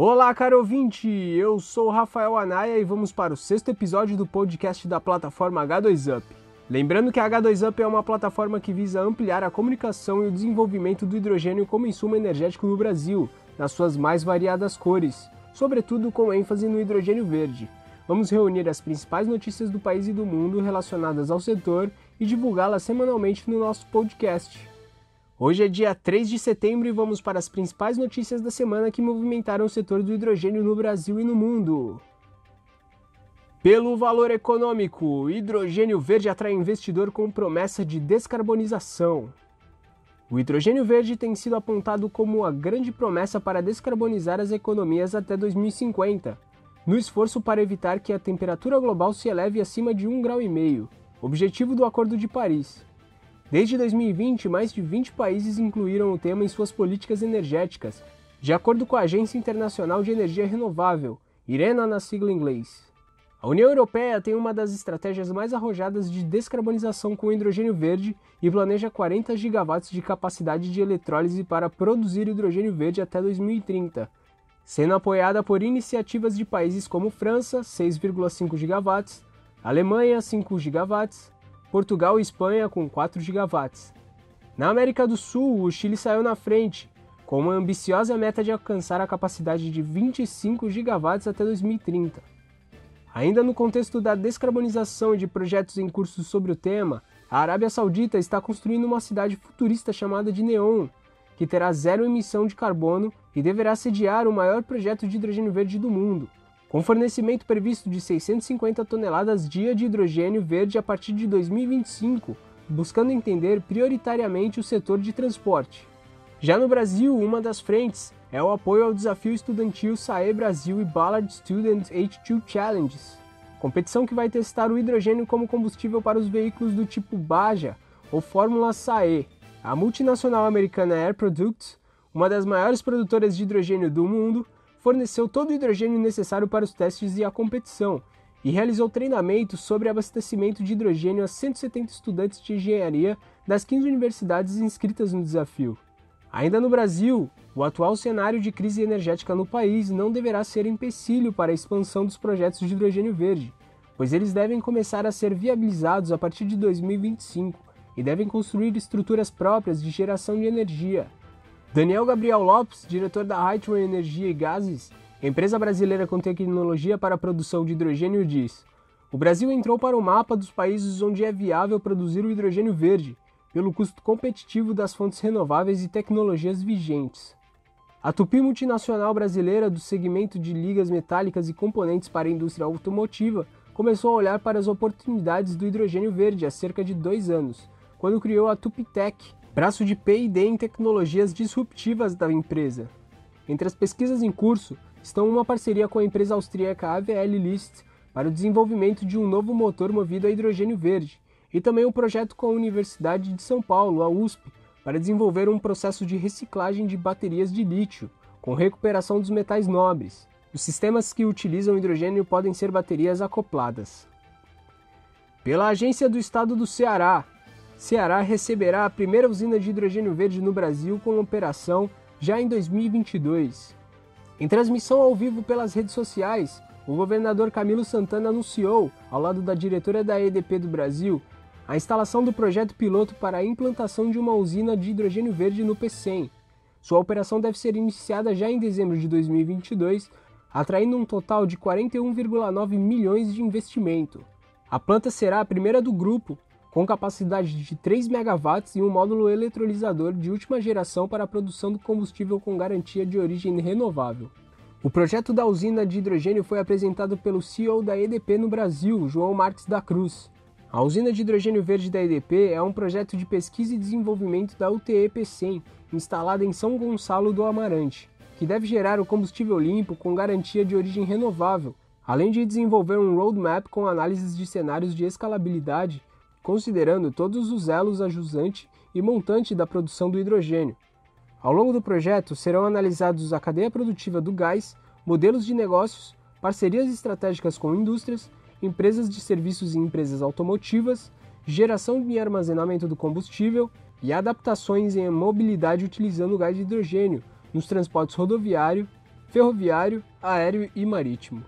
Olá, caro ouvinte! Eu sou Rafael Anaya e vamos para o sexto episódio do podcast da plataforma H2Up. Lembrando que a H2Up é uma plataforma que visa ampliar a comunicação e o desenvolvimento do hidrogênio como insumo energético no Brasil, nas suas mais variadas cores, sobretudo com ênfase no hidrogênio verde. Vamos reunir as principais notícias do país e do mundo relacionadas ao setor e divulgá-las semanalmente no nosso podcast. Hoje é dia 3 de setembro e vamos para as principais notícias da semana que movimentaram o setor do hidrogênio no Brasil e no mundo. Pelo valor econômico, hidrogênio verde atrai investidor com promessa de descarbonização. O hidrogênio verde tem sido apontado como a grande promessa para descarbonizar as economias até 2050, no esforço para evitar que a temperatura global se eleve acima de 1,5 grau, objetivo do Acordo de Paris. Desde 2020, mais de 20 países incluíram o tema em suas políticas energéticas, de acordo com a Agência Internacional de Energia Renovável, IRENA na sigla em inglês. A União Europeia tem uma das estratégias mais arrojadas de descarbonização com hidrogênio verde e planeja 40 gigawatts de capacidade de eletrólise para produzir hidrogênio verde até 2030, sendo apoiada por iniciativas de países como França, 6,5 gigawatts, Alemanha, 5 gigawatts, Portugal e Espanha com 4 gigawatts. Na América do Sul, o Chile saiu na frente, com uma ambiciosa meta de alcançar a capacidade de 25 gigawatts até 2030. Ainda no contexto da descarbonização e de projetos em curso sobre o tema, a Arábia Saudita está construindo uma cidade futurista chamada de Neom, que terá zero emissão de carbono e deverá sediar o maior projeto de hidrogênio verde do mundo com fornecimento previsto de 650 toneladas dia de hidrogênio verde a partir de 2025, buscando entender prioritariamente o setor de transporte. Já no Brasil, uma das frentes é o apoio ao desafio estudantil SAE Brasil e Ballard Student H2 Challenges, competição que vai testar o hidrogênio como combustível para os veículos do tipo Baja ou Fórmula SAE. A multinacional americana Air Products, uma das maiores produtoras de hidrogênio do mundo, forneceu todo o hidrogênio necessário para os testes e a competição, e realizou treinamentos sobre abastecimento de hidrogênio a 170 estudantes de engenharia das 15 universidades inscritas no desafio. Ainda no Brasil, o atual cenário de crise energética no país não deverá ser empecilho para a expansão dos projetos de hidrogênio verde, pois eles devem começar a ser viabilizados a partir de 2025 e devem construir estruturas próprias de geração de energia, Daniel Gabriel Lopes, diretor da Heitman Energia e Gases, empresa brasileira com tecnologia para a produção de hidrogênio, diz: O Brasil entrou para o mapa dos países onde é viável produzir o hidrogênio verde, pelo custo competitivo das fontes renováveis e tecnologias vigentes. A Tupi multinacional brasileira do segmento de ligas metálicas e componentes para a indústria automotiva começou a olhar para as oportunidades do hidrogênio verde há cerca de dois anos, quando criou a Tupitec, braço de P&D em tecnologias disruptivas da empresa. Entre as pesquisas em curso estão uma parceria com a empresa austríaca AVL List para o desenvolvimento de um novo motor movido a hidrogênio verde, e também um projeto com a Universidade de São Paulo, a USP, para desenvolver um processo de reciclagem de baterias de lítio, com recuperação dos metais nobres. Os sistemas que utilizam hidrogênio podem ser baterias acopladas. Pela Agência do Estado do Ceará, Ceará receberá a primeira usina de hidrogênio verde no Brasil com operação já em 2022. Em transmissão ao vivo pelas redes sociais, o governador Camilo Santana anunciou, ao lado da diretora da EDP do Brasil, a instalação do projeto piloto para a implantação de uma usina de hidrogênio verde no PECEM. Sua operação deve ser iniciada já em dezembro de 2022, atraindo um total de 41,9 milhões de investimento. A planta será a primeira do grupo com capacidade de 3 MW e um módulo eletrolisador de última geração para a produção do combustível com garantia de origem renovável. O projeto da usina de hidrogênio foi apresentado pelo CEO da EDP no Brasil, João Marques da Cruz. A usina de hidrogênio verde da EDP é um projeto de pesquisa e desenvolvimento da UTE-P100, instalada em São Gonçalo do Amarante, que deve gerar o combustível limpo com garantia de origem renovável, além de desenvolver um roadmap com análises de cenários de escalabilidade considerando todos os elos ajusante e montante da produção do hidrogênio. Ao longo do projeto serão analisados a cadeia produtiva do gás, modelos de negócios, parcerias estratégicas com indústrias, empresas de serviços e empresas automotivas, geração e armazenamento do combustível e adaptações em mobilidade utilizando gás de hidrogênio nos transportes rodoviário, ferroviário, aéreo e marítimo.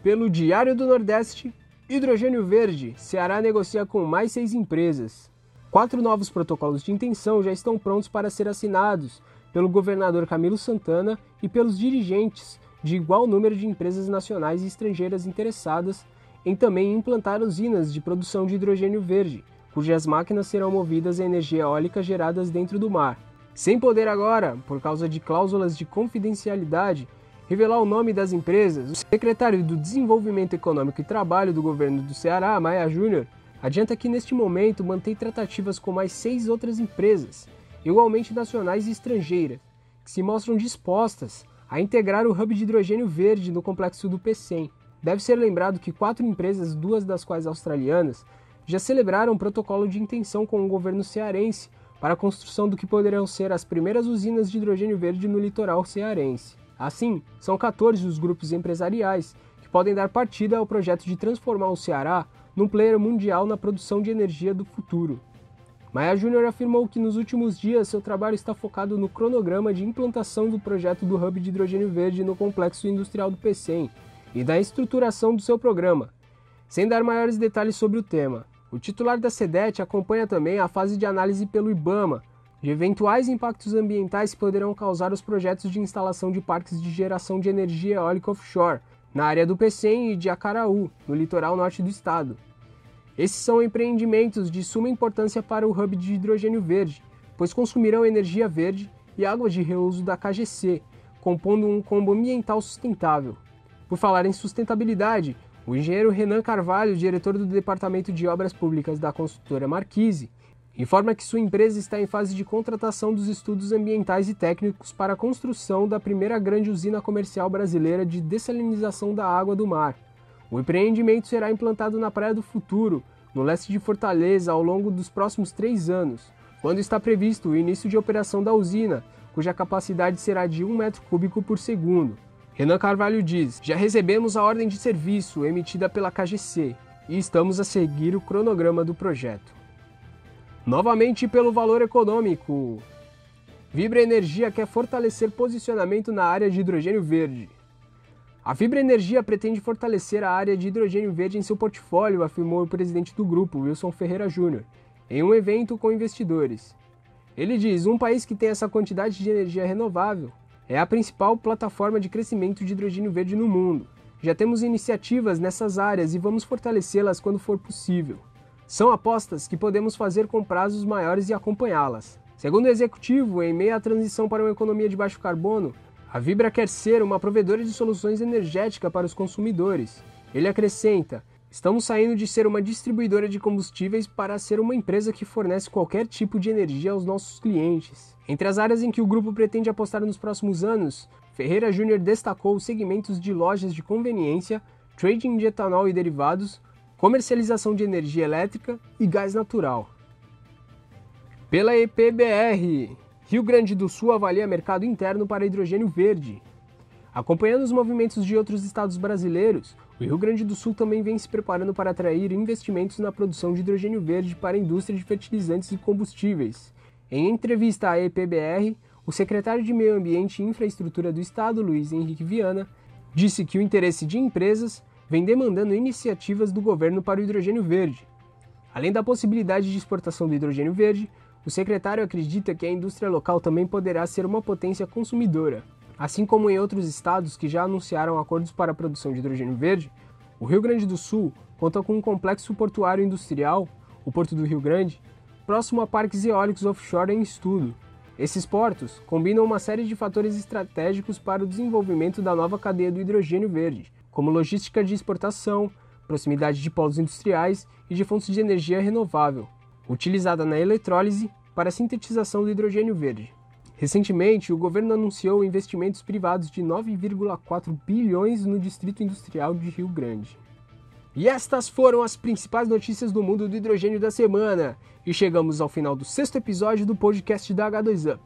Pelo Diário do Nordeste, Hidrogênio Verde, Ceará negocia com mais seis empresas. Quatro novos protocolos de intenção já estão prontos para ser assinados pelo governador Camilo Santana e pelos dirigentes de igual número de empresas nacionais e estrangeiras interessadas em também implantar usinas de produção de hidrogênio verde, cujas máquinas serão movidas a energia eólica geradas dentro do mar. Sem poder agora, por causa de cláusulas de confidencialidade, revelar o nome das empresas, o secretário do Desenvolvimento Econômico e Trabalho do governo do Ceará, Maia Júnior, adianta que neste momento mantém tratativas com mais seis outras empresas, igualmente nacionais e estrangeiras, que se mostram dispostas a integrar o hub de hidrogênio verde no complexo do PCEM. Deve ser lembrado que quatro empresas, duas das quais australianas, já celebraram um protocolo de intenção com o governo cearense para a construção do que poderão ser as primeiras usinas de hidrogênio verde no litoral cearense. Assim, são 14 os grupos empresariais que podem dar partida ao projeto de transformar o Ceará num player mundial na produção de energia do futuro. Maia Júnior afirmou que nos últimos dias seu trabalho está focado no cronograma de implantação do projeto do hub de hidrogênio verde no complexo industrial do PCM e da estruturação do seu programa, sem dar maiores detalhes sobre o tema. O titular da SEDET acompanha também a fase de análise pelo IBAMA de eventuais impactos ambientais que poderão causar os projetos de instalação de parques de geração de energia eólica offshore na área do PCM e de Acaraú, no litoral norte do estado. Esses são empreendimentos de suma importância para o hub de hidrogênio verde, pois consumirão energia verde e água de reuso da KGC, compondo um combo ambiental sustentável. Por falar em sustentabilidade, o engenheiro Renan Carvalho, diretor do Departamento de Obras Públicas da construtora Marquise, informa que sua empresa está em fase de contratação dos estudos ambientais e técnicos para a construção da primeira grande usina comercial brasileira de dessalinização da água do mar. O empreendimento será implantado na Praia do Futuro, no leste de Fortaleza, ao longo dos próximos três anos, quando está previsto o início de operação da usina, cuja capacidade será de 1 metro cúbico por segundo. Renan Carvalho diz: Já recebemos a ordem de serviço emitida pela KGC e estamos a seguir o cronograma do projeto. Novamente pelo valor econômico. Vibra Energia quer fortalecer posicionamento na área de hidrogênio verde. A Fibra Energia pretende fortalecer a área de hidrogênio verde em seu portfólio, afirmou o presidente do grupo, Wilson Ferreira Júnior, em um evento com investidores. Ele diz: um país que tem essa quantidade de energia renovável é a principal plataforma de crescimento de hidrogênio verde no mundo. Já temos iniciativas nessas áreas e vamos fortalecê-las quando for possível. São apostas que podemos fazer com prazos maiores e acompanhá-las. Segundo o executivo, em meio à transição para uma economia de baixo carbono, a Vibra quer ser uma provedora de soluções energéticas para os consumidores. Ele acrescenta: Estamos saindo de ser uma distribuidora de combustíveis para ser uma empresa que fornece qualquer tipo de energia aos nossos clientes. Entre as áreas em que o grupo pretende apostar nos próximos anos, Ferreira Júnior destacou os segmentos de lojas de conveniência, trading de etanol e derivados, comercialização de energia elétrica e gás natural. Pela EPBR, Rio Grande do Sul avalia mercado interno para hidrogênio verde. Acompanhando os movimentos de outros estados brasileiros, o Rio Grande do Sul também vem se preparando para atrair investimentos na produção de hidrogênio verde para a indústria de fertilizantes e combustíveis. Em entrevista à EPBR, o secretário de Meio Ambiente e Infraestrutura do Estado, Luiz Henrique Viana, disse que o interesse de empresas vem demandando iniciativas do governo para o hidrogênio verde. Além da possibilidade de exportação do hidrogênio verde, o secretário acredita que a indústria local também poderá ser uma potência consumidora. Assim como em outros estados que já anunciaram acordos para a produção de hidrogênio verde, o Rio Grande do Sul conta com um complexo portuário industrial, o Porto do Rio Grande, próximo a parques eólicos offshore em estudo. Esses portos combinam uma série de fatores estratégicos para o desenvolvimento da nova cadeia do hidrogênio verde, como logística de exportação, proximidade de polos industriais e de fontes de energia renovável, utilizada na eletrólise para a sintetização do hidrogênio verde. Recentemente, o governo anunciou investimentos privados de 9,4 bilhões no Distrito Industrial de Rio Grande. E estas foram as principais notícias do mundo do hidrogênio da semana. E chegamos ao final do sexto episódio do podcast da H2Up.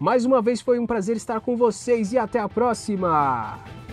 Mais uma vez foi um prazer estar com vocês e até a próxima!